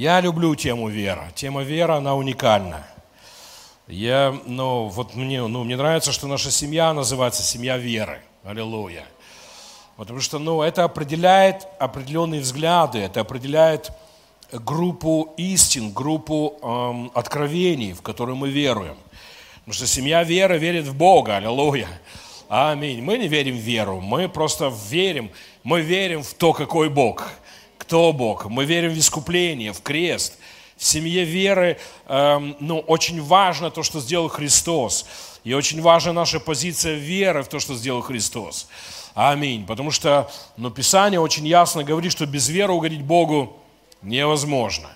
Я люблю тему вера. Тема вера, она уникальна. Я, ну, вот мне, ну, мне нравится, что наша семья называется семья веры. Аллилуйя. Потому что, ну, это определяет определенные взгляды, это определяет группу истин, группу эм, откровений, в которые мы веруем. Потому что семья веры верит в Бога. Аллилуйя. Аминь. Мы не верим в веру, мы просто верим, мы верим в то, какой Бог, кто Бог. Мы верим в искупление, в крест. В семье веры эм, ну, очень важно то, что сделал Христос. И очень важна наша позиция веры в то, что сделал Христос. Аминь. Потому что ну, Писание очень ясно говорит, что без веры угодить Богу невозможно.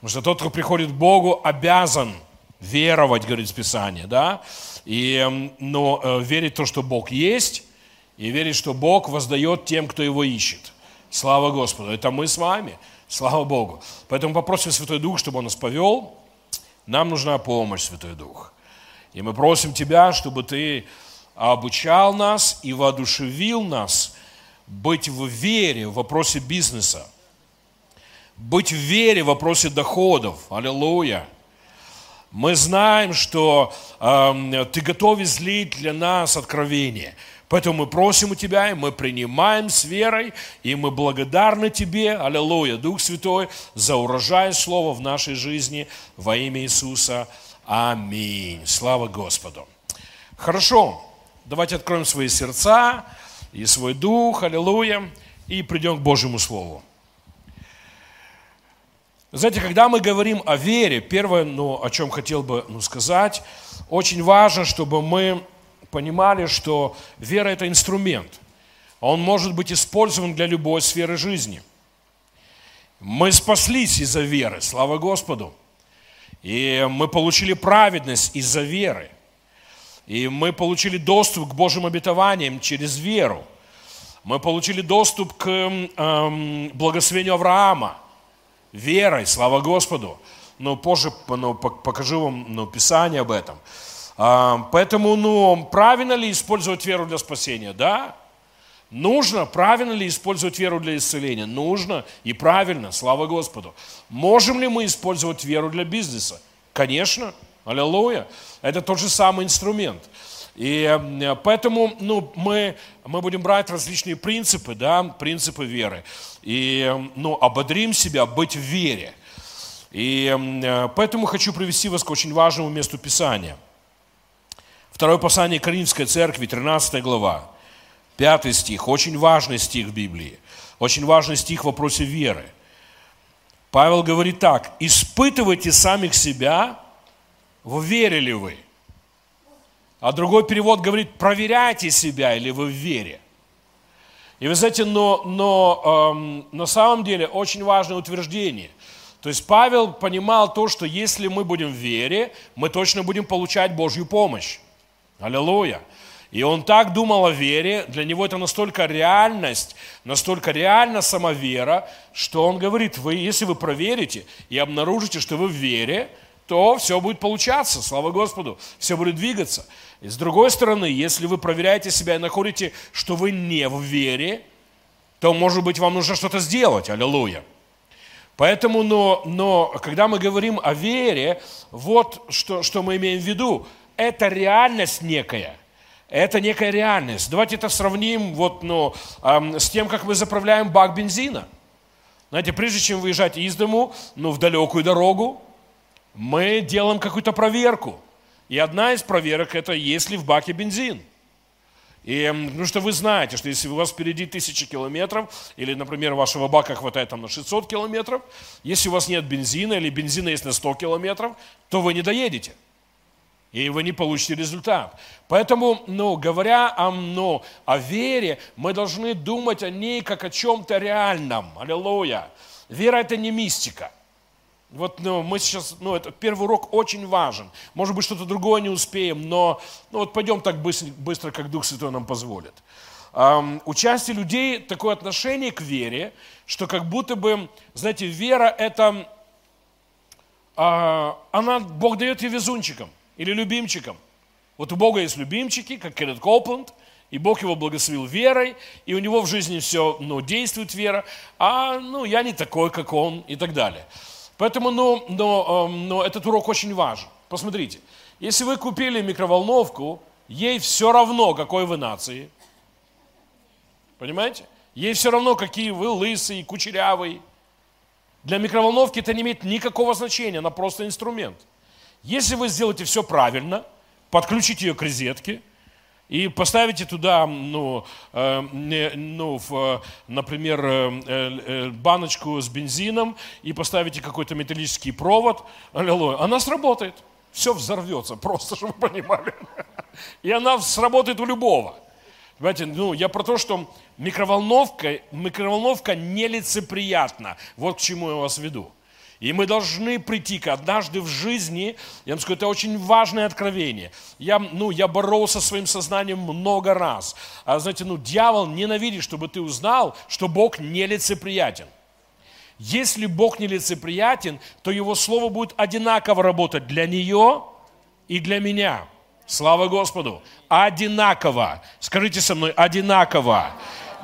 Потому что тот, кто приходит к Богу, обязан веровать, говорит Писание, да? И, но э, верить в то, что Бог есть, и верить, что Бог воздает тем, кто его ищет. Слава Господу. Это мы с вами. Слава Богу. Поэтому попросим Святой Дух, чтобы Он нас повел. Нам нужна помощь, Святой Дух. И мы просим Тебя, чтобы Ты обучал нас и воодушевил нас быть в вере в вопросе бизнеса, быть в вере в вопросе доходов. Аллилуйя. Мы знаем, что э, Ты готов излить для нас откровение. Поэтому мы просим у Тебя, и мы принимаем с верой, и мы благодарны Тебе, аллилуйя, Дух Святой, за урожай Слова в нашей жизни во имя Иисуса. Аминь. Слава Господу. Хорошо, давайте откроем свои сердца и свой дух, аллилуйя, и придем к Божьему Слову. Знаете, когда мы говорим о вере, первое, ну, о чем хотел бы ну, сказать, очень важно, чтобы мы понимали, что вера – это инструмент. Он может быть использован для любой сферы жизни. Мы спаслись из-за веры, слава Господу. И мы получили праведность из-за веры. И мы получили доступ к Божьим обетованиям через веру. Мы получили доступ к эм, благословению Авраама – верой, слава Господу. Но позже ну, покажу вам ну, Писание об этом. А, поэтому, ну, правильно ли использовать веру для спасения? Да. Нужно, правильно ли использовать веру для исцеления? Нужно и правильно, слава Господу. Можем ли мы использовать веру для бизнеса? Конечно, аллилуйя. Это тот же самый инструмент. И поэтому ну, мы, мы будем брать различные принципы, да, принципы веры. И ну, ободрим себя быть в вере. И поэтому хочу привести вас к очень важному месту Писания. Второе послание Коринфской церкви, 13 глава, 5 стих, очень важный стих в Библии, очень важный стих в вопросе веры. Павел говорит так, испытывайте самих себя, в вере ли вы – а другой перевод говорит, проверяйте себя, или вы в вере. И вы знаете, но, но эм, на самом деле очень важное утверждение. То есть Павел понимал то, что если мы будем в вере, мы точно будем получать Божью помощь. Аллилуйя. И он так думал о вере, для него это настолько реальность, настолько реальна сама вера, что он говорит, вы, если вы проверите и обнаружите, что вы в вере, то все будет получаться, слава Господу, все будет двигаться. И с другой стороны, если вы проверяете себя и находите, что вы не в вере, то, может быть, вам нужно что-то сделать. Аллилуйя. Поэтому, но, но когда мы говорим о вере, вот что, что мы имеем в виду. Это реальность некая. Это некая реальность. Давайте это сравним вот, ну, эм, с тем, как мы заправляем бак бензина. Знаете, прежде чем выезжать из дому, ну, в далекую дорогу, мы делаем какую-то проверку – и одна из проверок это, есть ли в баке бензин. И, ну что вы знаете, что если у вас впереди тысячи километров, или, например, вашего бака хватает там на 600 километров, если у вас нет бензина, или бензина есть на 100 километров, то вы не доедете. И вы не получите результат. Поэтому, ну, говоря о, ну, о вере, мы должны думать о ней как о чем-то реальном. Аллилуйя. Вера – это не мистика – вот ну, мы сейчас, ну, это первый урок очень важен. Может быть, что-то другое не успеем, но ну, вот пойдем так быстро, быстро, как Дух Святой нам позволит. Um, у части людей такое отношение к вере, что как будто бы, знаете, вера это, uh, она, Бог дает ее везунчикам или любимчикам. Вот у Бога есть любимчики, как Кеннет Копланд, и Бог его благословил верой, и у него в жизни все, ну, действует вера, а, ну, я не такой, как он, и так далее. Поэтому, ну, но, эм, но этот урок очень важен. Посмотрите, если вы купили микроволновку, ей все равно, какой вы нации. Понимаете? Ей все равно, какие вы лысый, кучерявый. Для микроволновки это не имеет никакого значения, она просто инструмент. Если вы сделаете все правильно, подключите ее к розетке и поставите туда, ну, э, ну в, например, э, э, баночку с бензином и поставите какой-то металлический провод, аллилуйя, она сработает. Все взорвется, просто, чтобы вы понимали. И она сработает у любого. Понимаете, ну, я про то, что микроволновка, микроволновка нелицеприятна. Вот к чему я вас веду. И мы должны прийти к однажды в жизни, я вам скажу, это очень важное откровение. Я, ну, я боролся со своим сознанием много раз. А знаете, ну, дьявол ненавидит, чтобы ты узнал, что Бог нелицеприятен. Если Бог нелицеприятен, то Его Слово будет одинаково работать для нее и для меня. Слава Господу! Одинаково. Скажите со мной, одинаково.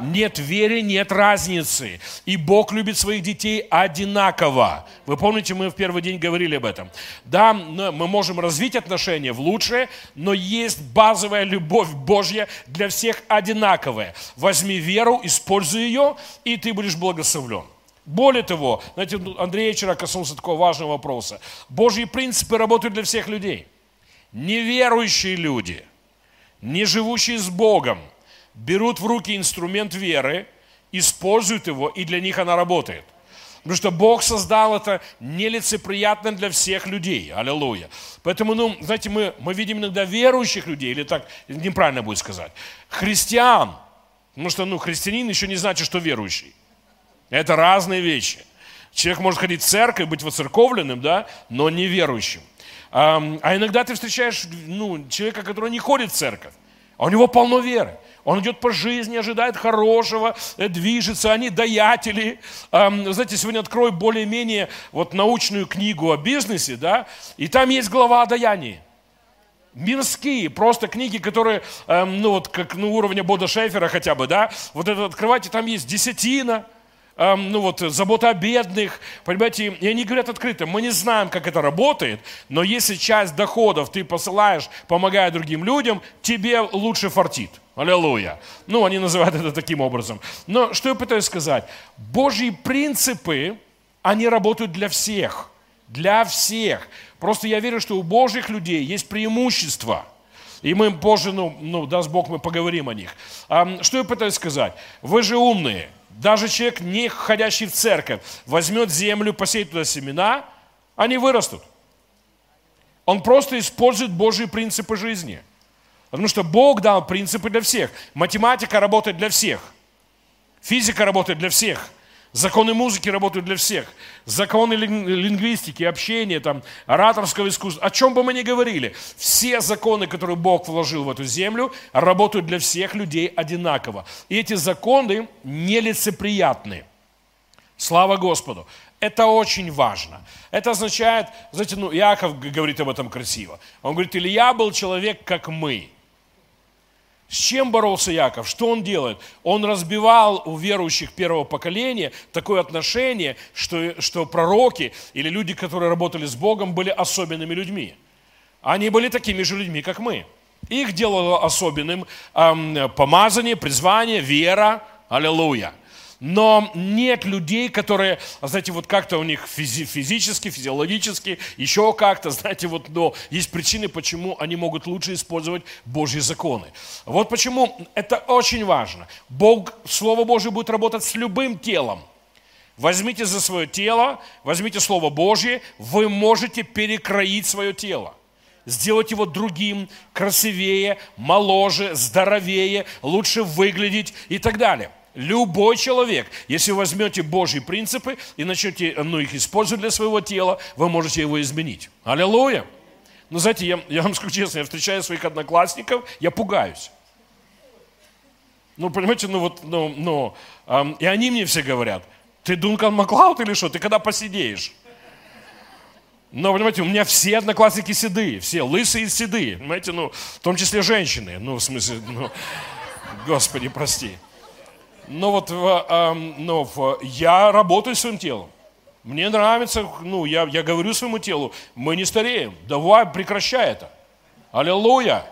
Нет веры, нет разницы. И Бог любит своих детей одинаково. Вы помните, мы в первый день говорили об этом. Да, мы можем развить отношения в лучшее, но есть базовая любовь Божья для всех одинаковая. Возьми веру, используй ее, и ты будешь благословлен. Более того, знаете, Андрей вчера коснулся такого важного вопроса. Божьи принципы работают для всех людей – неверующие люди, не живущие с Богом, берут в руки инструмент веры, используют его, и для них она работает. Потому что Бог создал это нелицеприятно для всех людей. Аллилуйя. Поэтому, ну, знаете, мы, мы видим иногда верующих людей, или так неправильно будет сказать, христиан. Потому что, ну, христианин еще не значит, что верующий. Это разные вещи. Человек может ходить в церковь, быть воцерковленным, да, но не верующим. А иногда ты встречаешь ну, человека, который не ходит в церковь, а у него полно веры. Он идет по жизни, ожидает хорошего, э, движется, они даятели. Знаете, сегодня открою более-менее вот научную книгу о бизнесе, да, и там есть глава о даянии. Мирские, просто книги, которые, ну вот как на уровне Бода Шефера хотя бы, да, вот это открывайте, там есть десятина, ну вот, забота о бедных, понимаете, и они говорят открыто, мы не знаем, как это работает, но если часть доходов ты посылаешь, помогая другим людям, тебе лучше фартит. Аллилуйя. Ну, они называют это таким образом. Но что я пытаюсь сказать? Божьи принципы, они работают для всех. Для всех. Просто я верю, что у Божьих людей есть преимущество. И мы позже, ну, ну даст Бог, мы поговорим о них. Что я пытаюсь сказать? Вы же умные. Даже человек, не ходящий в церковь, возьмет землю, посеет туда семена, они вырастут. Он просто использует Божьи принципы жизни. Потому что Бог дал принципы для всех. Математика работает для всех. Физика работает для всех. Законы музыки работают для всех. Законы лингвистики, общения, там, ораторского искусства. О чем бы мы ни говорили. Все законы, которые Бог вложил в эту землю, работают для всех людей одинаково. И эти законы нелицеприятны. Слава Господу. Это очень важно. Это означает, знаете, ну, Иаков говорит об этом красиво. Он говорит, Илья был человек, как мы. С чем боролся Яков? Что он делает? Он разбивал у верующих первого поколения такое отношение, что, что пророки или люди, которые работали с Богом, были особенными людьми. Они были такими же людьми, как мы. Их делало особенным эм, помазание, призвание, вера. Аллилуйя но нет людей, которые, знаете, вот как-то у них физи- физически, физиологически, еще как-то, знаете, вот, но есть причины, почему они могут лучше использовать Божьи законы. Вот почему это очень важно. Бог, Слово Божье будет работать с любым телом. Возьмите за свое тело, возьмите Слово Божье, вы можете перекроить свое тело сделать его другим, красивее, моложе, здоровее, лучше выглядеть и так далее. Любой человек, если возьмете Божьи принципы и начнете ну, их использовать для своего тела, вы можете его изменить. Аллилуйя! Но знаете, я, я вам скажу честно, я встречаю своих одноклассников, я пугаюсь. Ну, понимаете, ну вот, ну, ну, эм, и они мне все говорят, ты Дункан Маклауд или что, ты когда посидеешь? Но, понимаете, у меня все одноклассники седые, все лысые и седые, понимаете, ну, в том числе женщины, ну, в смысле, ну, Господи, прости. Но вот но в, я работаю своим телом. Мне нравится, ну, я, я говорю своему телу, мы не стареем. Давай, прекращай это. Аллилуйя.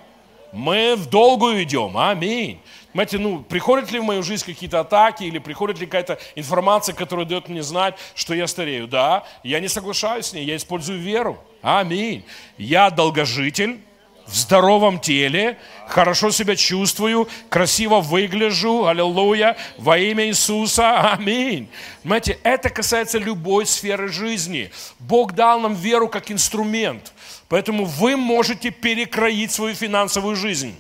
Мы в долгую идем. Аминь. Понимаете, ну, приходят ли в мою жизнь какие-то атаки или приходит ли какая-то информация, которая дает мне знать, что я старею? Да, я не соглашаюсь с ней, я использую веру. Аминь. Я долгожитель, в здоровом теле, хорошо себя чувствую, красиво выгляжу, аллилуйя, во имя Иисуса, аминь. Понимаете, это касается любой сферы жизни. Бог дал нам веру как инструмент, поэтому вы можете перекроить свою финансовую жизнь.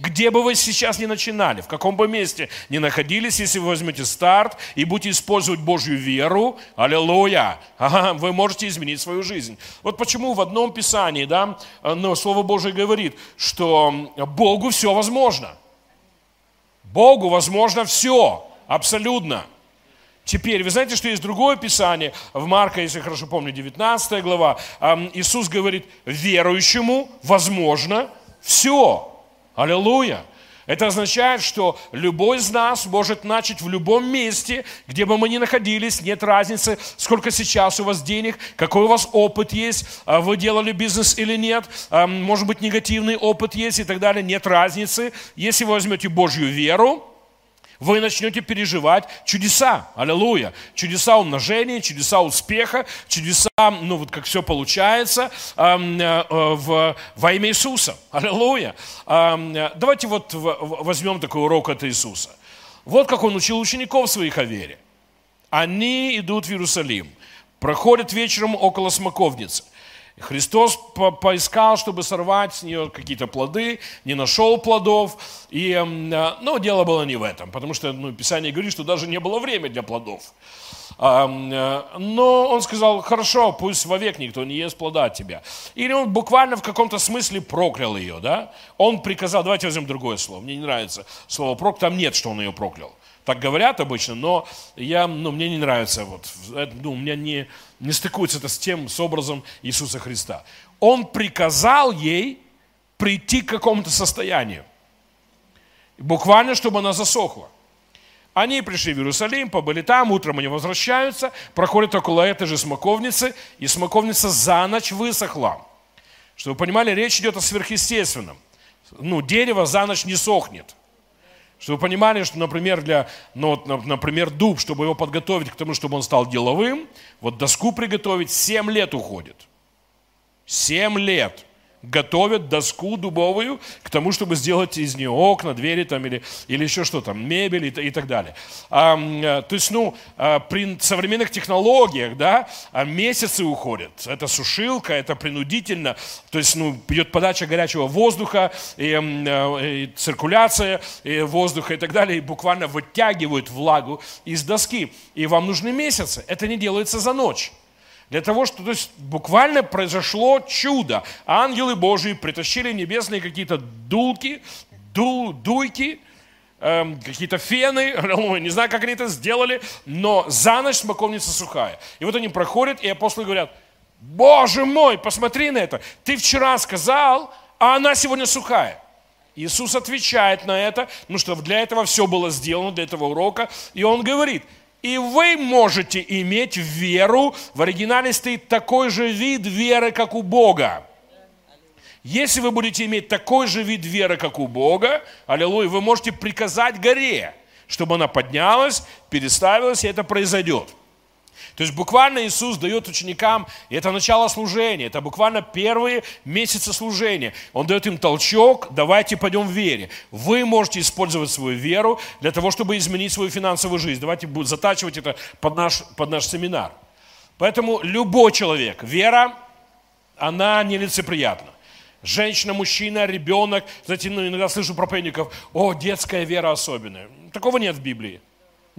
Где бы вы сейчас ни начинали, в каком бы месте ни находились, если вы возьмете старт и будете использовать Божью веру, аллилуйя, ага, вы можете изменить свою жизнь. Вот почему в одном Писании, да, но Слово Божие говорит, что Богу все возможно. Богу возможно все, абсолютно. Теперь, вы знаете, что есть другое Писание, в Марка, если хорошо помню, 19 глава, Иисус говорит, верующему возможно все. Аллилуйя! Это означает, что любой из нас может начать в любом месте, где бы мы ни находились, нет разницы, сколько сейчас у вас денег, какой у вас опыт есть, а вы делали бизнес или нет, а, может быть негативный опыт есть и так далее, нет разницы. Если вы возьмете Божью веру, вы начнете переживать чудеса. Аллилуйя. Чудеса умножения, чудеса успеха, чудеса, ну вот как все получается э, э, в, во имя Иисуса. Аллилуйя. Э, давайте вот возьмем такой урок от Иисуса. Вот как он учил учеников своих о вере. Они идут в Иерусалим, проходят вечером около смоковницы – Христос по поискал, чтобы сорвать с нее какие-то плоды, не нашел плодов. И, ну, дело было не в этом, потому что ну, Писание говорит, что даже не было времени для плодов. Э, но он сказал, хорошо, пусть вовек никто не ест плода от тебя. Или он буквально в каком-то смысле проклял ее, да? Он приказал, давайте возьмем другое слово, мне не нравится слово прок, там нет, что он ее проклял. Так говорят обычно, но я, ну, мне не нравится, вот, ну, у меня не, не стыкуется это с тем, с образом Иисуса Христа. Он приказал ей прийти к какому-то состоянию. Буквально, чтобы она засохла. Они пришли в Иерусалим, побыли там, утром они возвращаются, проходят около этой же смоковницы, и смоковница за ночь высохла. Чтобы вы понимали, речь идет о сверхъестественном. Ну, дерево за ночь не сохнет. Чтобы вы понимали, что, например, для, ну, вот, например, дуб, чтобы его подготовить к тому, чтобы он стал деловым, вот доску приготовить 7 лет уходит. 7 лет готовят доску дубовую к тому, чтобы сделать из нее окна, двери там или, или еще что там, мебель и, и так далее. А, то есть, ну, а, при современных технологиях, да, а месяцы уходят. Это сушилка, это принудительно. То есть, ну, идет подача горячего воздуха, и, э, и циркуляция и воздуха и так далее, и буквально вытягивают влагу из доски. И вам нужны месяцы. Это не делается за ночь. Для того, что то есть, буквально произошло чудо. Ангелы Божьи притащили небесные какие-то дулки, ду, дуйки, эм, какие-то фены, не знаю, как они это сделали, но за ночь смоковница сухая. И вот они проходят, и апостолы говорят, Боже мой, посмотри на это. Ты вчера сказал, а она сегодня сухая. Иисус отвечает на это, ну что для этого все было сделано, для этого урока. И он говорит – и вы можете иметь веру, в оригинале стоит такой же вид веры, как у Бога. Если вы будете иметь такой же вид веры, как у Бога, аллилуйя, вы можете приказать горе, чтобы она поднялась, переставилась, и это произойдет. То есть буквально Иисус дает ученикам, и это начало служения, это буквально первые месяцы служения. Он дает им толчок, давайте пойдем в вере. Вы можете использовать свою веру для того, чтобы изменить свою финансовую жизнь. Давайте затачивать это под наш, под наш семинар. Поэтому любой человек, вера, она нелицеприятна. Женщина, мужчина, ребенок. Знаете, ну, иногда слышу проповедников, о, детская вера особенная. Такого нет в Библии.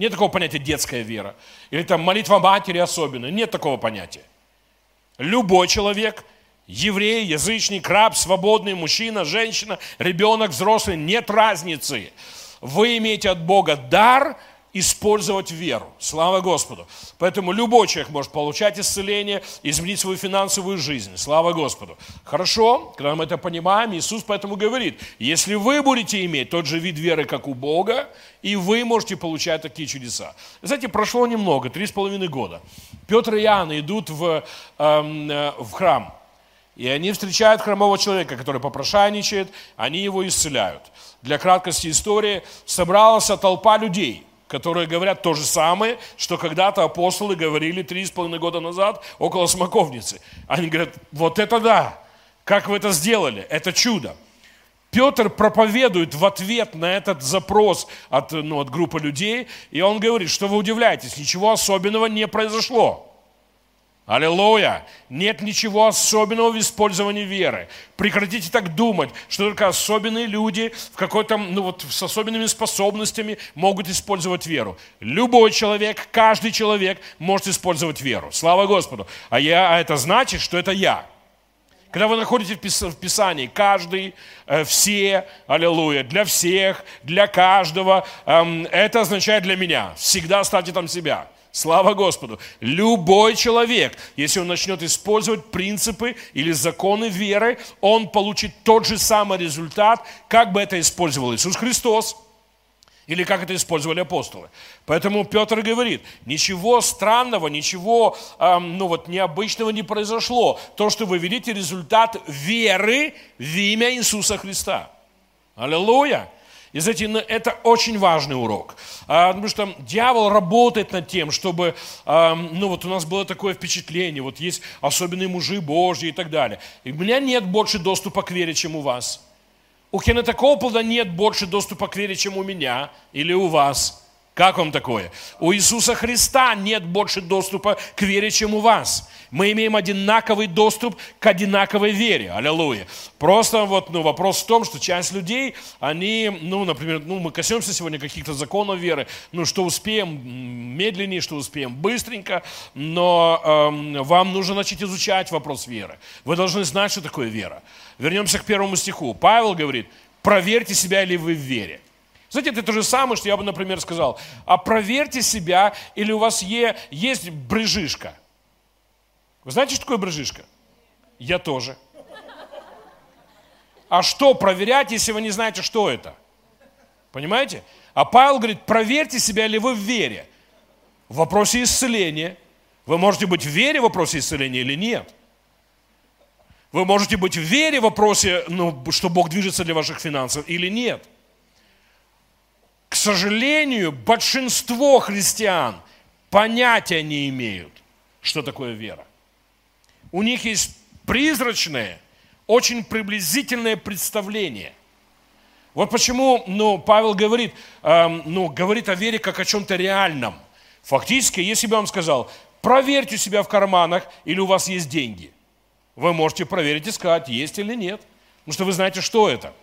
Нет такого понятия детская вера. Или там молитва матери особенная. Нет такого понятия. Любой человек, еврей, язычник, раб, свободный, мужчина, женщина, ребенок, взрослый, нет разницы. Вы имеете от Бога дар, использовать веру. Слава Господу. Поэтому любой человек может получать исцеление, изменить свою финансовую жизнь. Слава Господу. Хорошо, когда мы это понимаем, Иисус поэтому говорит, если вы будете иметь тот же вид веры, как у Бога, и вы можете получать такие чудеса. Знаете, прошло немного, три с половиной года. Петр и Иоанн идут в, эм, э, в храм. И они встречают хромого человека, который попрошайничает, они его исцеляют. Для краткости истории собралась толпа людей – которые говорят то же самое, что когда-то апостолы говорили три с половиной года назад около смоковницы. Они говорят, вот это да, как вы это сделали, это чудо. Петр проповедует в ответ на этот запрос от, ну, от группы людей, и он говорит, что вы удивляетесь, ничего особенного не произошло. Аллилуйя! Нет ничего особенного в использовании веры. Прекратите так думать, что только особенные люди в какой-то, ну вот, с особенными способностями могут использовать веру. Любой человек, каждый человек может использовать веру. Слава Господу. А, я, а это значит, что это я. Когда вы находите в Писании каждый, э, все, аллилуйя, для всех, для каждого, эм, это означает для меня. Всегда ставьте там себя. Слава Господу. Любой человек, если он начнет использовать принципы или законы веры, он получит тот же самый результат, как бы это использовал Иисус Христос или как это использовали апостолы. Поэтому Петр говорит, ничего странного, ничего эм, ну вот, необычного не произошло. То, что вы видите, результат веры в имя Иисуса Христа. Аллилуйя! И знаете, ну, это очень важный урок. А, потому что дьявол работает над тем, чтобы, ну вот у нас было такое впечатление, вот есть особенные мужи Божьи и так далее. И у меня нет больше доступа к вере, чем у вас. У Кеннета Коплда нет больше доступа к вере, чем у меня или у вас. Как вам такое? У Иисуса Христа нет больше доступа к вере, чем у вас. Мы имеем одинаковый доступ к одинаковой вере. Аллилуйя. Просто вот ну, вопрос в том, что часть людей, они, ну, например, ну, мы коснемся сегодня каких-то законов веры, ну, что успеем медленнее, что успеем быстренько, но эм, вам нужно начать изучать вопрос веры. Вы должны знать, что такое вера. Вернемся к первому стиху. Павел говорит, проверьте себя, ли вы в вере. Знаете, это то же самое, что я бы, например, сказал, а проверьте себя, или у вас е, есть брыжишка. Вы знаете, что такое брыжишка? Я тоже. А что проверять, если вы не знаете, что это? Понимаете? А Павел говорит, проверьте себя, ли вы в вере. В вопросе исцеления. Вы можете быть в вере в вопросе исцеления или нет. Вы можете быть в вере в вопросе, ну, что Бог движется для ваших финансов или нет. К сожалению, большинство христиан понятия не имеют, что такое вера. У них есть призрачное, очень приблизительное представление. Вот почему ну, Павел говорит, эм, ну, говорит о вере как о чем-то реальном. Фактически, если бы он сказал, проверьте себя в карманах или у вас есть деньги. Вы можете проверить и сказать, есть или нет. Потому что вы знаете, что это.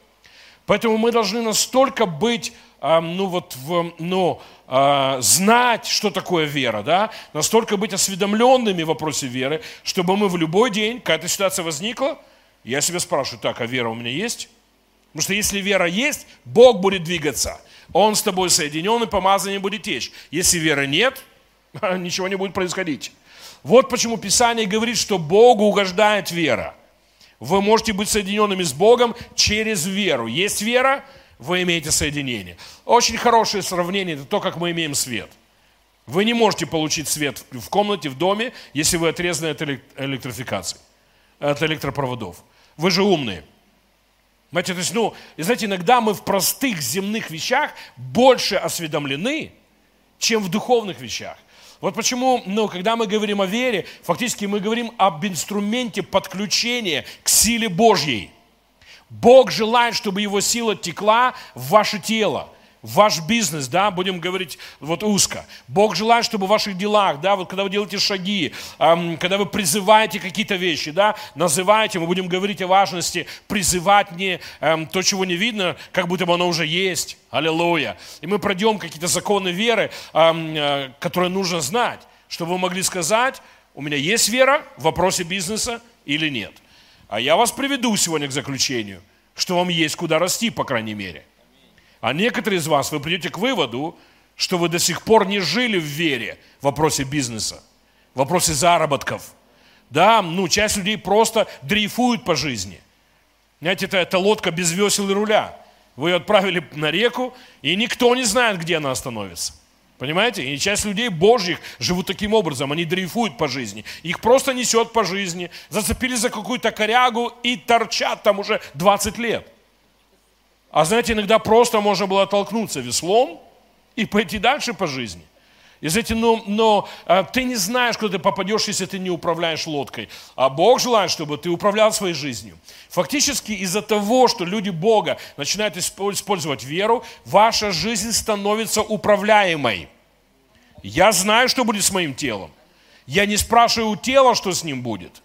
Поэтому мы должны настолько быть ну вот, в, ну, а, знать, что такое вера, да, настолько быть осведомленными в вопросе веры, чтобы мы в любой день, когда эта ситуация возникла, я себя спрашиваю, так, а вера у меня есть? Потому что если вера есть, Бог будет двигаться. Он с тобой соединен, и помазание будет течь. Если веры нет, ничего не будет происходить. Вот почему Писание говорит, что Богу угождает вера. Вы можете быть соединенными с Богом через веру. Есть вера, вы имеете соединение. Очень хорошее сравнение – это то, как мы имеем свет. Вы не можете получить свет в комнате, в доме, если вы отрезаны от электрификации, от электропроводов. Вы же умные. Знаете, то есть, ну, и знаете, иногда мы в простых земных вещах больше осведомлены, чем в духовных вещах. Вот почему, ну, когда мы говорим о вере, фактически мы говорим об инструменте подключения к силе Божьей – Бог желает, чтобы Его сила текла в ваше тело, в ваш бизнес, да, будем говорить вот узко. Бог желает, чтобы в ваших делах, да, вот когда вы делаете шаги, эм, когда вы призываете какие-то вещи, да, называете, мы будем говорить о важности призывать не эм, то, чего не видно, как будто бы оно уже есть. Аллилуйя. И мы пройдем какие-то законы веры, эм, э, которые нужно знать, чтобы вы могли сказать, у меня есть вера в вопросе бизнеса или нет – а я вас приведу сегодня к заключению, что вам есть куда расти, по крайней мере. А некоторые из вас, вы придете к выводу, что вы до сих пор не жили в вере в вопросе бизнеса, в вопросе заработков. Да, ну, часть людей просто дрейфуют по жизни. Знаете, это, это лодка без весел и руля. Вы ее отправили на реку, и никто не знает, где она остановится. Понимаете? И часть людей божьих живут таким образом, они дрейфуют по жизни. Их просто несет по жизни, зацепили за какую-то корягу и торчат там уже 20 лет. А знаете, иногда просто можно было оттолкнуться веслом и пойти дальше по жизни. И знаете, но, но а, ты не знаешь, куда ты попадешь, если ты не управляешь лодкой. А Бог желает, чтобы ты управлял своей жизнью. Фактически из-за того, что люди Бога начинают использовать веру, ваша жизнь становится управляемой. Я знаю, что будет с моим телом. Я не спрашиваю у тела, что с ним будет.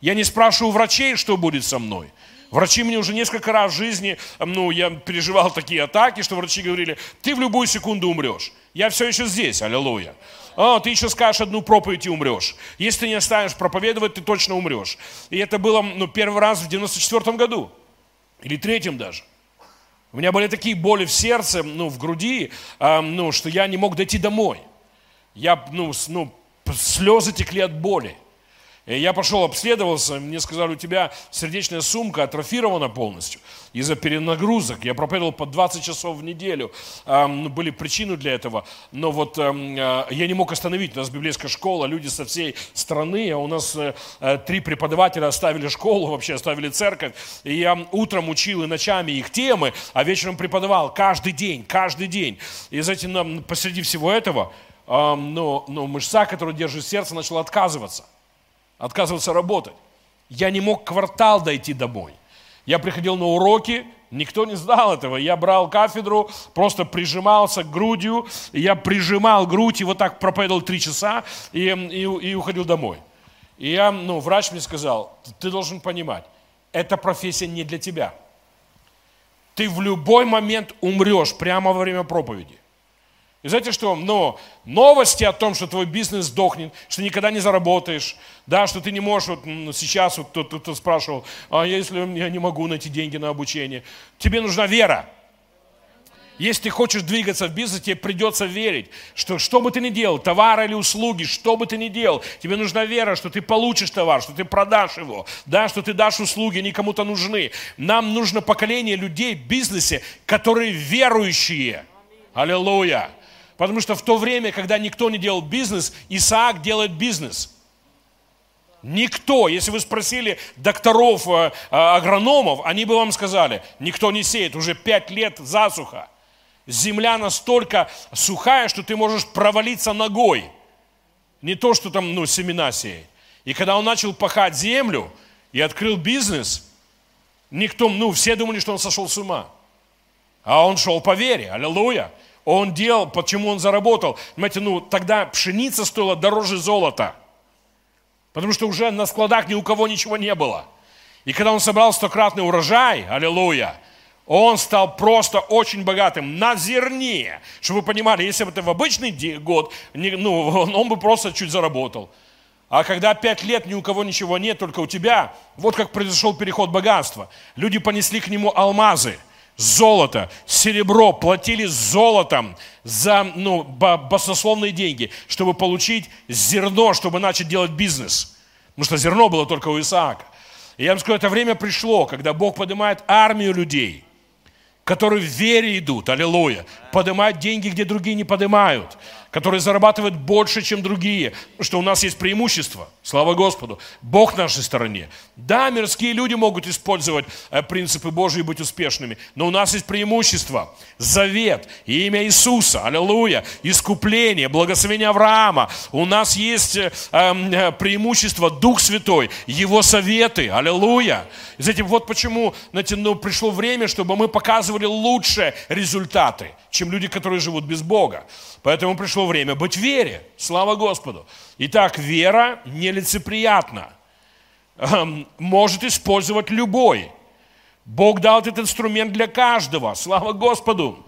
Я не спрашиваю у врачей, что будет со мной. Врачи мне уже несколько раз в жизни, ну, я переживал такие атаки, что врачи говорили, ты в любую секунду умрешь. Я все еще здесь, аллилуйя. А, ты еще скажешь одну проповедь и умрешь. Если ты не останешь проповедовать, ты точно умрешь. И это было, ну, первый раз в 94 году. Или третьем даже. У меня были такие боли в сердце, ну, в груди, э, ну, что я не мог дойти домой. Я, ну, с, ну, слезы текли от боли. И я пошел, обследовался, мне сказали, у тебя сердечная сумка атрофирована полностью из-за перенагрузок. Я проповедовал по 20 часов в неделю, эм, были причины для этого, но вот э, я не мог остановить. У нас библейская школа, люди со всей страны, а у нас э, э, три преподавателя оставили школу, вообще оставили церковь. И я утром учил и ночами их темы, а вечером преподавал каждый день, каждый день. И, знаете, посреди всего этого, ну, ну, мышца, которая держит сердце, начала отказываться отказывался работать. Я не мог квартал дойти домой. Я приходил на уроки, никто не знал этого. Я брал кафедру, просто прижимался грудью, я прижимал грудь и вот так проповедовал три часа и, и, и уходил домой. И я, ну, врач мне сказал, ты должен понимать, эта профессия не для тебя. Ты в любой момент умрешь прямо во время проповеди. И знаете что? Но новости о том, что твой бизнес сдохнет, что никогда не заработаешь, да, что ты не можешь, вот сейчас вот кто-то кто спрашивал, а если я не могу найти деньги на обучение, тебе нужна вера. Если ты хочешь двигаться в бизнесе, тебе придется верить, что что бы ты ни делал, товар или услуги, что бы ты ни делал, тебе нужна вера, что ты получишь товар, что ты продашь его, да, что ты дашь услуги, они кому-то нужны. Нам нужно поколение людей в бизнесе, которые верующие. Аллилуйя. Потому что в то время, когда никто не делал бизнес, Исаак делает бизнес. Никто, если вы спросили докторов, э, э, агрономов, они бы вам сказали, никто не сеет, уже пять лет засуха. Земля настолько сухая, что ты можешь провалиться ногой. Не то, что там ну, семена сеять. И когда он начал пахать землю и открыл бизнес, никто, ну, все думали, что он сошел с ума. А он шел по вере, аллилуйя. Он делал, почему он заработал. Понимаете, ну тогда пшеница стоила дороже золота. Потому что уже на складах ни у кого ничего не было. И когда он собрал стократный урожай, аллилуйя, он стал просто очень богатым на зерне. Чтобы вы понимали, если бы это в обычный год, ну, он бы просто чуть заработал. А когда пять лет ни у кого ничего нет, только у тебя, вот как произошел переход богатства. Люди понесли к нему алмазы – золото, серебро, платили золотом за ну, баснословные деньги, чтобы получить зерно, чтобы начать делать бизнес. Потому что зерно было только у Исаака. И я вам скажу, это время пришло, когда Бог поднимает армию людей, которые в вере идут, аллилуйя, поднимают деньги, где другие не поднимают которые зарабатывают больше, чем другие, что у нас есть преимущество. Слава Господу. Бог на нашей стороне. Да, мирские люди могут использовать э, принципы Божьи и быть успешными, но у нас есть преимущество. Завет, имя Иисуса, аллилуйя, искупление, благословение Авраама. У нас есть э, эм, э, преимущество Дух Святой, Его советы, аллилуйя. И знаете, вот почему знаете, ну, пришло время, чтобы мы показывали лучшие результаты, чем люди, которые живут без Бога. Поэтому пришло время быть в вере. Слава Господу. Итак, вера нелицеприятна. Эм, может использовать любой. Бог дал этот инструмент для каждого. Слава Господу.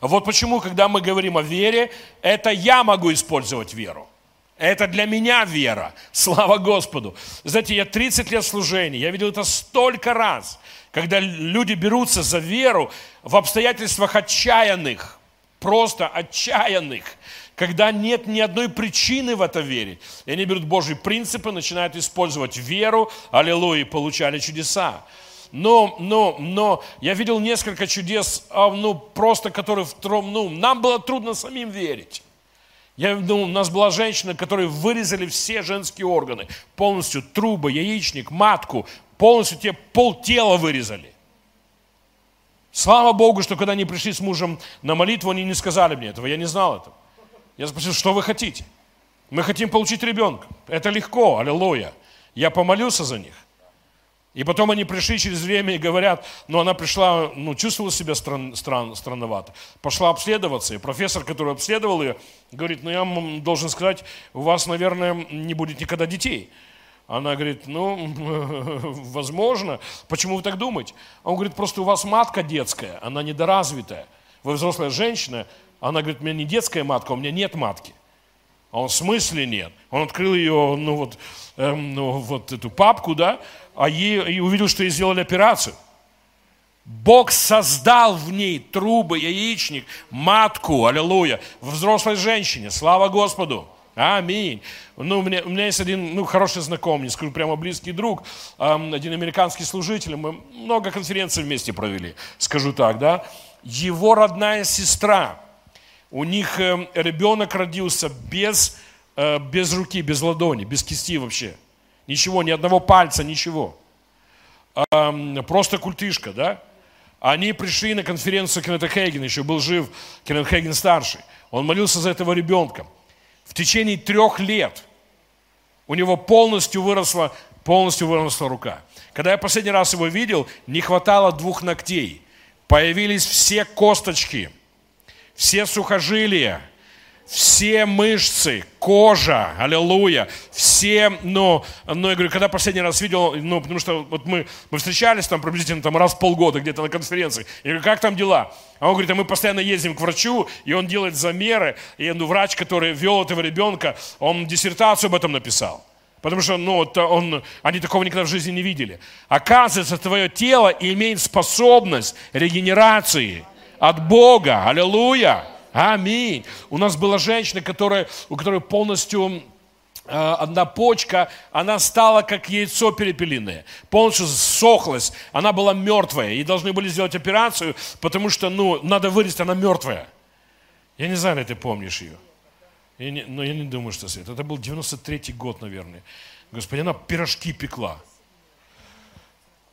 Вот почему, когда мы говорим о вере, это я могу использовать веру. Это для меня вера. Слава Господу. Знаете, я 30 лет служения, я видел это столько раз, когда люди берутся за веру в обстоятельствах отчаянных. просто отчаянных, когда нет ни одной причины в это верить. И они берут Божьи принципы, начинают использовать веру, аллилуйя, получали чудеса. Но, но, но я видел несколько чудес, а, ну, просто которые, в, ну, нам было трудно самим верить. Я, ну, у нас была женщина, которая вырезали все женские органы, полностью трубы, яичник, матку, полностью те пол тела вырезали. Слава Богу, что когда они пришли с мужем на молитву, они не сказали мне этого, я не знал этого. Я спросил, что вы хотите? Мы хотим получить ребенка. Это легко, аллилуйя. Я помолился за них. И потом они пришли через время и говорят, ну она пришла, ну чувствовала себя стран, стран, странновато. Пошла обследоваться, и профессор, который обследовал ее, говорит, ну я вам должен сказать, у вас, наверное, не будет никогда детей. Она говорит, ну, возможно. Почему вы так думаете? Он говорит, просто у вас матка детская, она недоразвитая. Вы взрослая женщина, она говорит, у меня не детская матка, у меня нет матки. А он в смысле нет? Он открыл ее, ну вот, эм, ну, вот эту папку, да, а ей, и увидел, что ей сделали операцию. Бог создал в ней трубы, яичник, матку, аллилуйя, в взрослой женщине. Слава Господу! Аминь. Ну, у, меня, у меня есть один ну, хороший знакомый, не скажу, прямо близкий друг, эм, один американский служитель. Мы много конференций вместе провели, скажу так, да. Его родная сестра, у них э, ребенок родился без, э, без руки, без ладони, без кисти вообще. Ничего, ни одного пальца, ничего. Просто культышка, да. Они пришли на конференцию Кеннета Хейгена, еще был жив Кеннет Хейген старший. Он молился за этого ребенка в течение трех лет у него полностью выросла, полностью выросла рука. Когда я последний раз его видел, не хватало двух ногтей. Появились все косточки, все сухожилия, все мышцы, кожа, аллилуйя, все, но, но я говорю, когда последний раз видел, ну, потому что вот мы, мы встречались там приблизительно там раз в полгода где-то на конференции, я говорю, как там дела? А он говорит, а мы постоянно ездим к врачу, и он делает замеры, и ну, врач, который вел этого ребенка, он диссертацию об этом написал. Потому что ну, он, они такого никогда в жизни не видели. Оказывается, твое тело имеет способность регенерации от Бога. Аллилуйя. Аминь. У нас была женщина, которая, у которой полностью э, одна почка, она стала как яйцо перепелиное, полностью сохлась, она была мертвая, и должны были сделать операцию, потому что, ну, надо вырезать, она мертвая. Я не знаю, ты помнишь ее. Я не, но я не думаю, что Свет. Это был 93-й год, наверное. Господи, она пирожки пекла.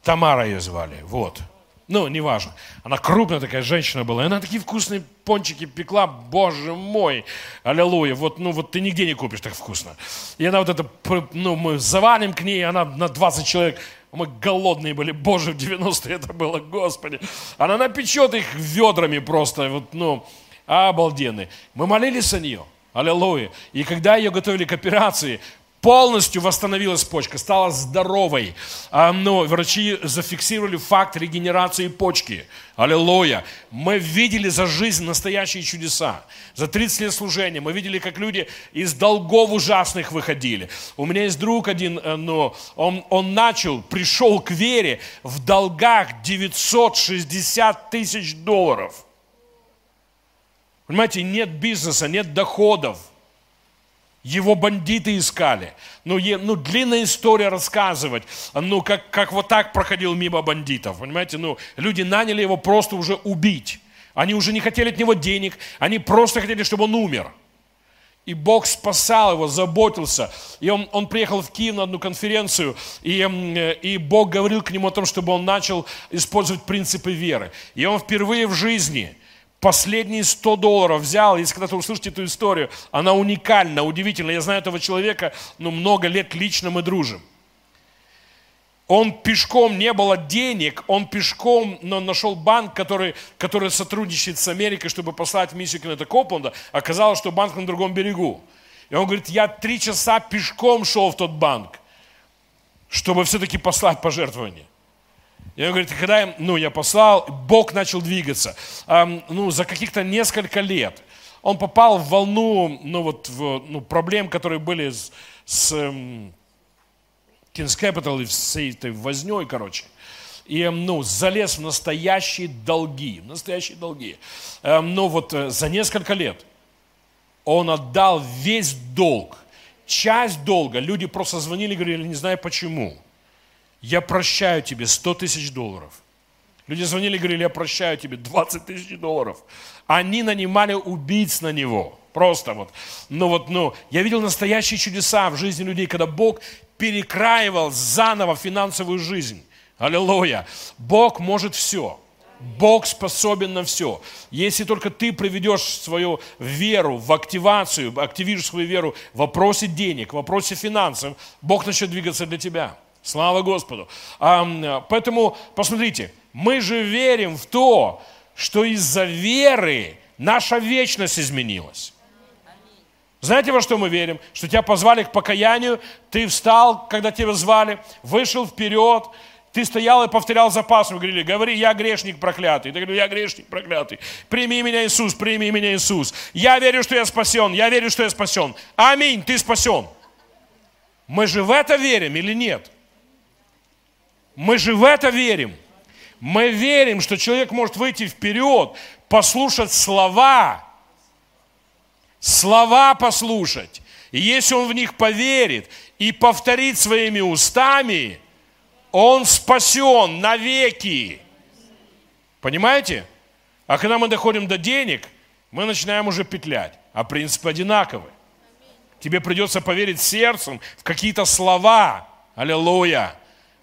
Тамара ее звали, вот. Ну, неважно. Она крупная такая женщина была. И она такие вкусные пончики пекла. Боже мой. Аллилуйя. Вот, ну, вот ты нигде не купишь так вкусно. И она вот это, ну, мы завалим к ней, она на 20 человек. Мы голодные были. Боже, в 90-е это было, Господи. Она напечет их ведрами просто. Вот, ну, обалденные. Мы молились о нее. Аллилуйя. И когда ее готовили к операции, полностью восстановилась почка, стала здоровой. А, но врачи зафиксировали факт регенерации почки. Аллилуйя. Мы видели за жизнь настоящие чудеса. За 30 лет служения мы видели, как люди из долгов ужасных выходили. У меня есть друг один, э, но он, он начал, пришел к вере в долгах 960 тысяч долларов. Понимаете, нет бизнеса, нет доходов – его бандиты искали. Ну, е, ну длинная история рассказывать. Ну, как, как вот так проходил мимо бандитов. Понимаете, ну, люди наняли его просто уже убить. Они уже не хотели от него денег, они просто хотели, чтобы он умер. И Бог спасал его, заботился. И он, он приехал в Киев на одну конференцию, и, и Бог говорил к нему о том, чтобы он начал использовать принципы веры. И он впервые в жизни – последние 100 долларов взял, если когда-то услышите эту историю, она уникальна, удивительна. Я знаю этого человека, ну, много лет лично мы дружим. Он пешком, не было денег, он пешком но нашел банк, который, который сотрудничает с Америкой, чтобы послать миссию Кеннета Копланда. Оказалось, что банк на другом берегу. И он говорит, я три часа пешком шел в тот банк, чтобы все-таки послать пожертвование. И он говорит, когда ну, я послал, Бог начал двигаться. А, ну, за каких-то несколько лет он попал в волну ну, вот, в, ну, проблем, которые были с, с um, King's Capital и всей этой возней, короче. и ну, залез в настоящие долги, в настоящие долги. Ну вот за несколько лет он отдал весь долг, часть долга. Люди просто звонили говорили, не знаю почему. Я прощаю тебе 100 тысяч долларов. Люди звонили и говорили, я прощаю тебе 20 тысяч долларов. Они нанимали убийц на него. Просто вот. Ну вот, ну, я видел настоящие чудеса в жизни людей, когда Бог перекраивал заново финансовую жизнь. Аллилуйя. Бог может все. Бог способен на все. Если только ты приведешь свою веру в активацию, активируешь свою веру в вопросе денег, в вопросе финансов, Бог начнет двигаться для тебя. Слава Господу. Поэтому, посмотрите, мы же верим в то, что из-за веры наша вечность изменилась. Знаете, во что мы верим? Что тебя позвали к покаянию, ты встал, когда тебя звали, вышел вперед, ты стоял и повторял за пасом, говорили, говори, я грешник проклятый. Ты говоришь, я грешник проклятый. Прими меня, Иисус, прими меня, Иисус. Я верю, что я спасен, я верю, что я спасен. Аминь, ты спасен. Мы же в это верим или нет? Мы же в это верим. Мы верим, что человек может выйти вперед, послушать слова, слова послушать. И если он в них поверит и повторит своими устами, он спасен навеки. Понимаете? А когда мы доходим до денег, мы начинаем уже петлять. А принципы одинаковы. Тебе придется поверить сердцем в какие-то слова. Аллилуйя.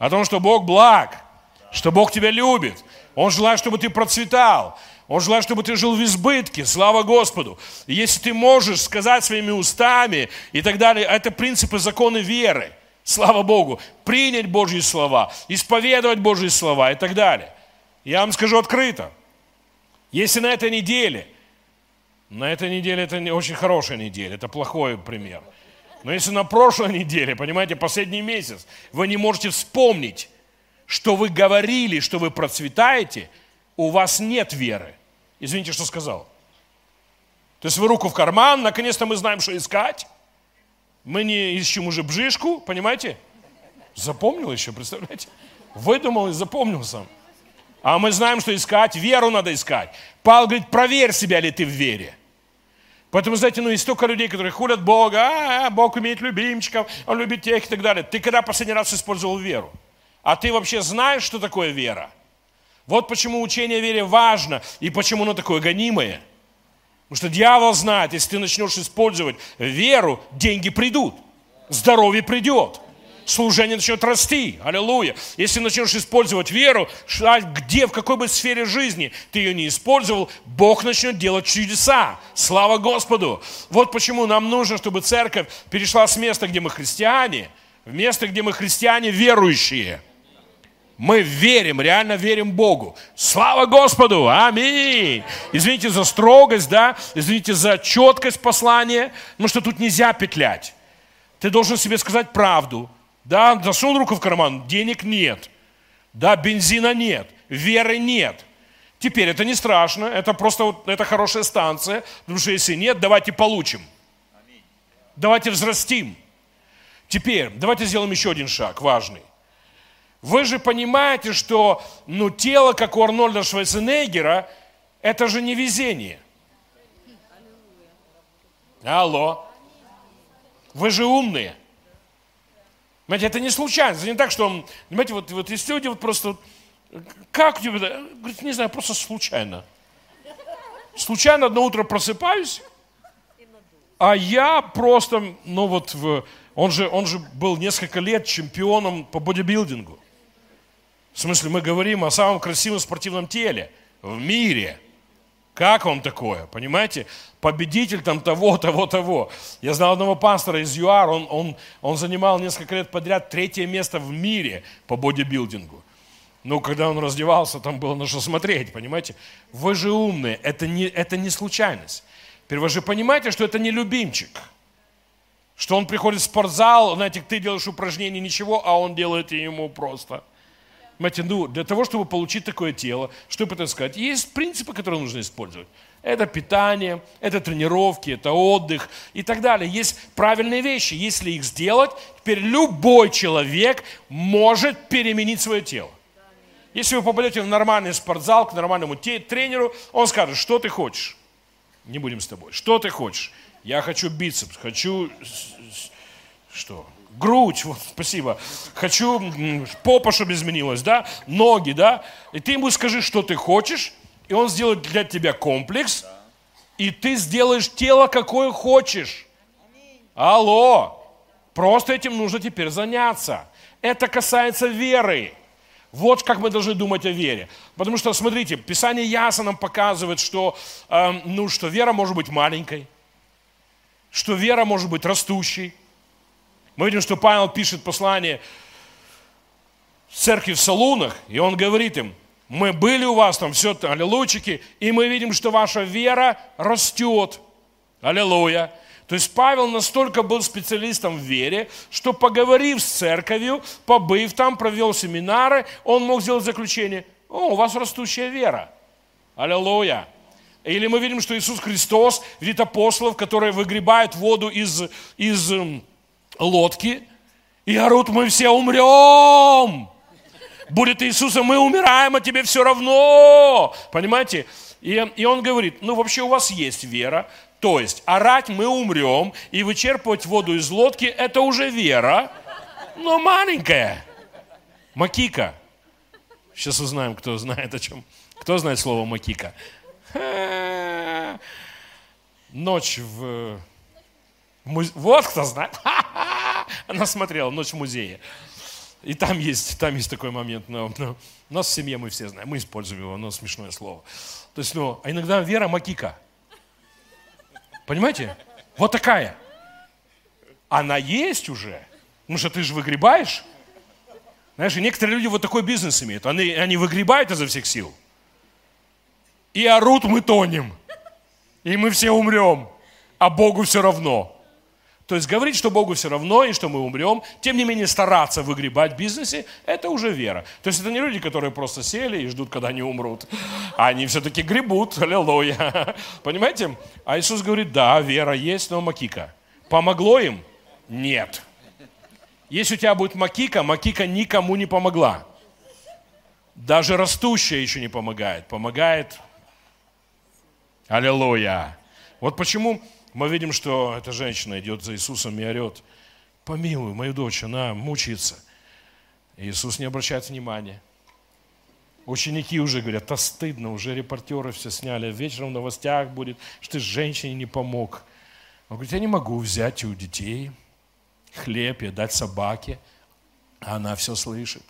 О том, что Бог благ, что Бог тебя любит. Он желает, чтобы ты процветал. Он желает, чтобы ты жил в избытке. Слава Господу. И если ты можешь сказать своими устами и так далее, это принципы законы веры. Слава Богу. Принять Божьи слова, исповедовать Божьи слова и так далее. Я вам скажу открыто. Если на этой неделе, на этой неделе это не очень хорошая неделя, это плохой пример. Но если на прошлой неделе, понимаете, последний месяц, вы не можете вспомнить, что вы говорили, что вы процветаете, у вас нет веры. Извините, что сказал. То есть вы руку в карман, наконец-то мы знаем, что искать. Мы не ищем уже бжишку, понимаете? Запомнил еще, представляете? Выдумал и запомнил сам. А мы знаем, что искать, веру надо искать. Павел говорит, проверь себя ли ты в вере. Поэтому, знаете, ну, есть столько людей, которые хулят Бога, а, Бог умеет любимчиков, Он любит тех и так далее. Ты когда последний раз использовал веру? А ты вообще знаешь, что такое вера? Вот почему учение о вере важно и почему оно такое гонимое. Потому что дьявол знает, если ты начнешь использовать веру, деньги придут, здоровье придет, служение начнет расти. Аллилуйя. Если начнешь использовать веру, где, в какой бы сфере жизни ты ее не использовал, Бог начнет делать чудеса. Слава Господу. Вот почему нам нужно, чтобы церковь перешла с места, где мы христиане, в место, где мы христиане верующие – мы верим, реально верим Богу. Слава Господу! Аминь! Извините за строгость, да? Извините за четкость послания, но что тут нельзя петлять. Ты должен себе сказать правду. Да, засунул руку в карман, денег нет. Да, бензина нет, веры нет. Теперь это не страшно, это просто вот, это хорошая станция, потому что если нет, давайте получим. Давайте взрастим. Теперь давайте сделаем еще один шаг важный. Вы же понимаете, что ну, тело, как у Арнольда Шварценеггера, это же не везение. Алло. Вы же умные. Понимаете, это не случайно. Это не так, что он, понимаете, вот, вот есть люди вот просто, как у тебя, говорит, не знаю, просто случайно. Случайно одно утро просыпаюсь, а я просто, ну вот, в, он, же, он же был несколько лет чемпионом по бодибилдингу. В смысле, мы говорим о самом красивом спортивном теле в мире. Как вам такое, понимаете? Победитель там того, того, того. Я знал одного пастора из ЮАР, он, он, он занимал несколько лет подряд третье место в мире по бодибилдингу. Ну, когда он раздевался, там было на что смотреть, понимаете? Вы же умные, это не, это не случайность. Вы же понимаете, что это не любимчик. Что он приходит в спортзал, знаете, ты делаешь упражнение, ничего, а он делает ему просто – Понимаете, ну, для того, чтобы получить такое тело, что это сказать, есть принципы, которые нужно использовать. Это питание, это тренировки, это отдых и так далее. Есть правильные вещи. Если их сделать, теперь любой человек может переменить свое тело. Если вы попадете в нормальный спортзал, к нормальному тренеру, он скажет, что ты хочешь. Не будем с тобой. Что ты хочешь? Я хочу бицепс, хочу... Что? Грудь, вот, спасибо. Хочу попа, чтобы изменилась, да? Ноги, да? И ты ему скажи, что ты хочешь, и он сделает для тебя комплекс, и ты сделаешь тело, какое хочешь. Алло! Просто этим нужно теперь заняться. Это касается веры. Вот как мы должны думать о вере. Потому что, смотрите, Писание ясно нам показывает, что, э, ну, что вера может быть маленькой, что вера может быть растущей. Мы видим, что Павел пишет послание церкви в Салунах, и он говорит им, мы были у вас там, все, аллилуйчики, и мы видим, что ваша вера растет. Аллилуйя. То есть Павел настолько был специалистом в вере, что поговорив с церковью, побыв там, провел семинары, он мог сделать заключение, о, у вас растущая вера. Аллилуйя. Или мы видим, что Иисус Христос видит апостолов, которые выгребают воду из, из лодки и орут, мы все умрем. Будет Иисуса, мы умираем, а тебе все равно. Понимаете? И, и он говорит, ну вообще у вас есть вера, то есть орать мы умрем, и вычерпывать воду из лодки – это уже вера, но маленькая. Макика. Сейчас узнаем, кто знает о чем. Кто знает слово макика? Ночь в... Вот кто знает. Она смотрела «Ночь в музее». И там есть, там есть такой момент. Но, но, у нас в семье мы все знаем, мы используем его, но смешное слово. То есть, ну, а иногда вера макика – Понимаете? Вот такая. Она есть уже. Потому что ты же выгребаешь. Знаешь, некоторые люди вот такой бизнес имеют. Они, они выгребают изо всех сил. И орут, мы тонем. И мы все умрем. А Богу все равно. То есть говорить, что Богу все равно и что мы умрем, тем не менее стараться выгребать в бизнесе, это уже вера. То есть это не люди, которые просто сели и ждут, когда они умрут. Они все-таки гребут, аллилуйя. Понимаете? А Иисус говорит, да, вера есть, но макика. Помогло им? Нет. Если у тебя будет макика, макика никому не помогла. Даже растущая еще не помогает. Помогает. Аллилуйя. Вот почему мы видим, что эта женщина идет за Иисусом и орет, помилуй мою дочь, она мучается. Иисус не обращает внимания. Ученики уже говорят, а стыдно, уже репортеры все сняли, вечером в новостях будет, что ты женщине не помог. Он говорит, я не могу взять у детей хлеб и дать собаке, а она все слышит.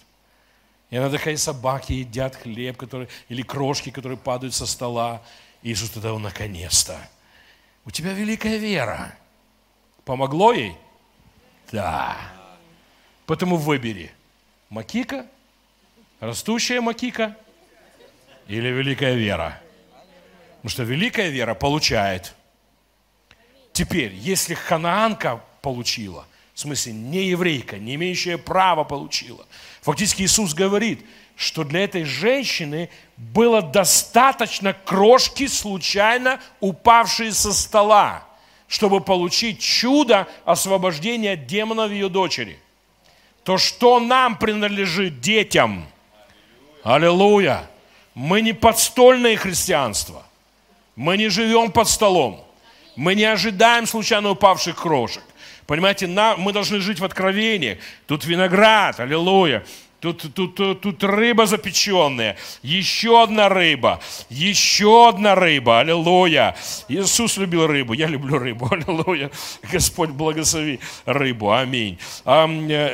И она такая, собаки едят хлеб, который, или крошки, которые падают со стола. И Иисус тогда, наконец-то, у тебя великая вера. Помогло ей? Да. Поэтому выбери. Макика, растущая макика или великая вера. Потому что великая вера получает. Теперь, если ханаанка получила, в смысле не еврейка, не имеющая права получила, фактически Иисус говорит – что для этой женщины было достаточно крошки, случайно упавшие со стола, чтобы получить чудо освобождения демонов ее дочери. То, что нам принадлежит детям. Аллилуйя. Мы не подстольное христианство. Мы не живем под столом. Мы не ожидаем случайно упавших крошек. Понимаете, мы должны жить в откровении. Тут виноград, аллилуйя. Тут, тут, тут, тут рыба запеченная, еще одна рыба, еще одна рыба, аллилуйя. Иисус любил рыбу, я люблю рыбу, аллилуйя. Господь благослови рыбу, аминь. А,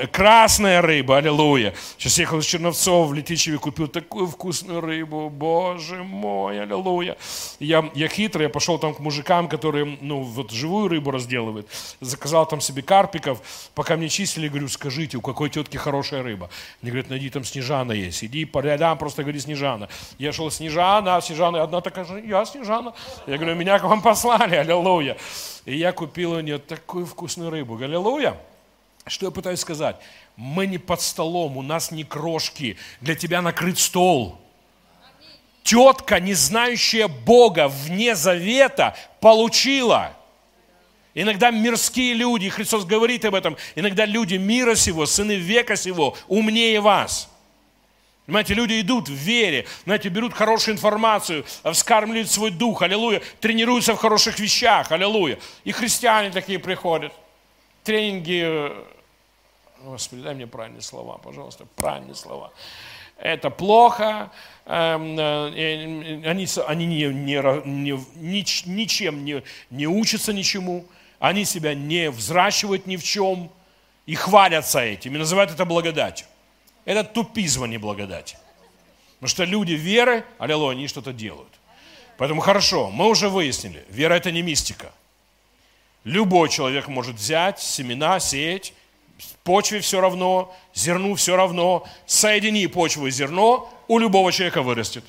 красная рыба, аллилуйя. Сейчас ехал из Черновцов в Летичеве, купил такую вкусную рыбу, боже мой, аллилуйя. Я, я хитрый, я пошел там к мужикам, которые, ну, вот живую рыбу разделывают. Заказал там себе карпиков, пока мне чистили, говорю, скажите, у какой тетки хорошая рыба? Мне говорит, найди там Снежана есть. Иди по рядам, просто говори Снежана. Я шел Снежана, а Снежана, одна такая же, я Снежана. Я говорю, меня к вам послали, аллилуйя. И я купил у нее такую вкусную рыбу, аллилуйя. Что я пытаюсь сказать? Мы не под столом, у нас не крошки. Для тебя накрыт стол. Тетка, не знающая Бога вне завета, получила – Иногда мирские люди, Христос говорит об этом, иногда люди мира сего, сыны века сего, умнее вас. Понимаете, люди идут в вере, знаете, берут хорошую информацию, вскармливают свой дух, аллилуйя, тренируются в хороших вещах, аллилуйя. И христиане такие приходят. Тренинги, Господи, дай мне правильные слова, пожалуйста, правильные слова. Это плохо, эм, э, они, они не, не, не, нич, ничем не, не учатся ничему, они себя не взращивают ни в чем и хвалятся этим, и называют это благодатью. Это тупизм, не благодать. Потому что люди веры, аллилуйя, они что-то делают. Поэтому хорошо, мы уже выяснили, вера это не мистика. Любой человек может взять семена, сеять, почве все равно, зерну все равно, соедини почву и зерно, у любого человека вырастет.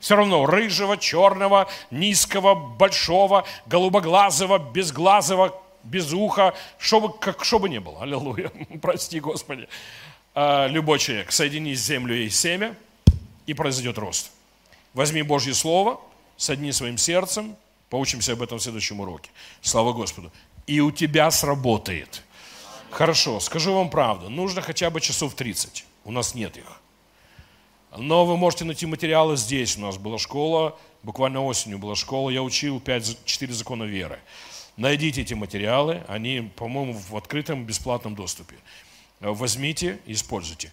Все равно рыжего, черного, низкого, большого, голубоглазого, безглазого, без уха, что бы, как, что бы ни было. Аллилуйя. Прости, Господи. А, любой человек, соедини землю и семя, и произойдет рост. Возьми Божье Слово, соедини своим сердцем, поучимся об этом в следующем уроке. Слава Господу. И у тебя сработает. Хорошо, скажу вам правду, нужно хотя бы часов 30. У нас нет их. Но вы можете найти материалы здесь. У нас была школа, буквально осенью была школа, я учил 5-4 закона веры. Найдите эти материалы, они, по-моему, в открытом бесплатном доступе возьмите используйте.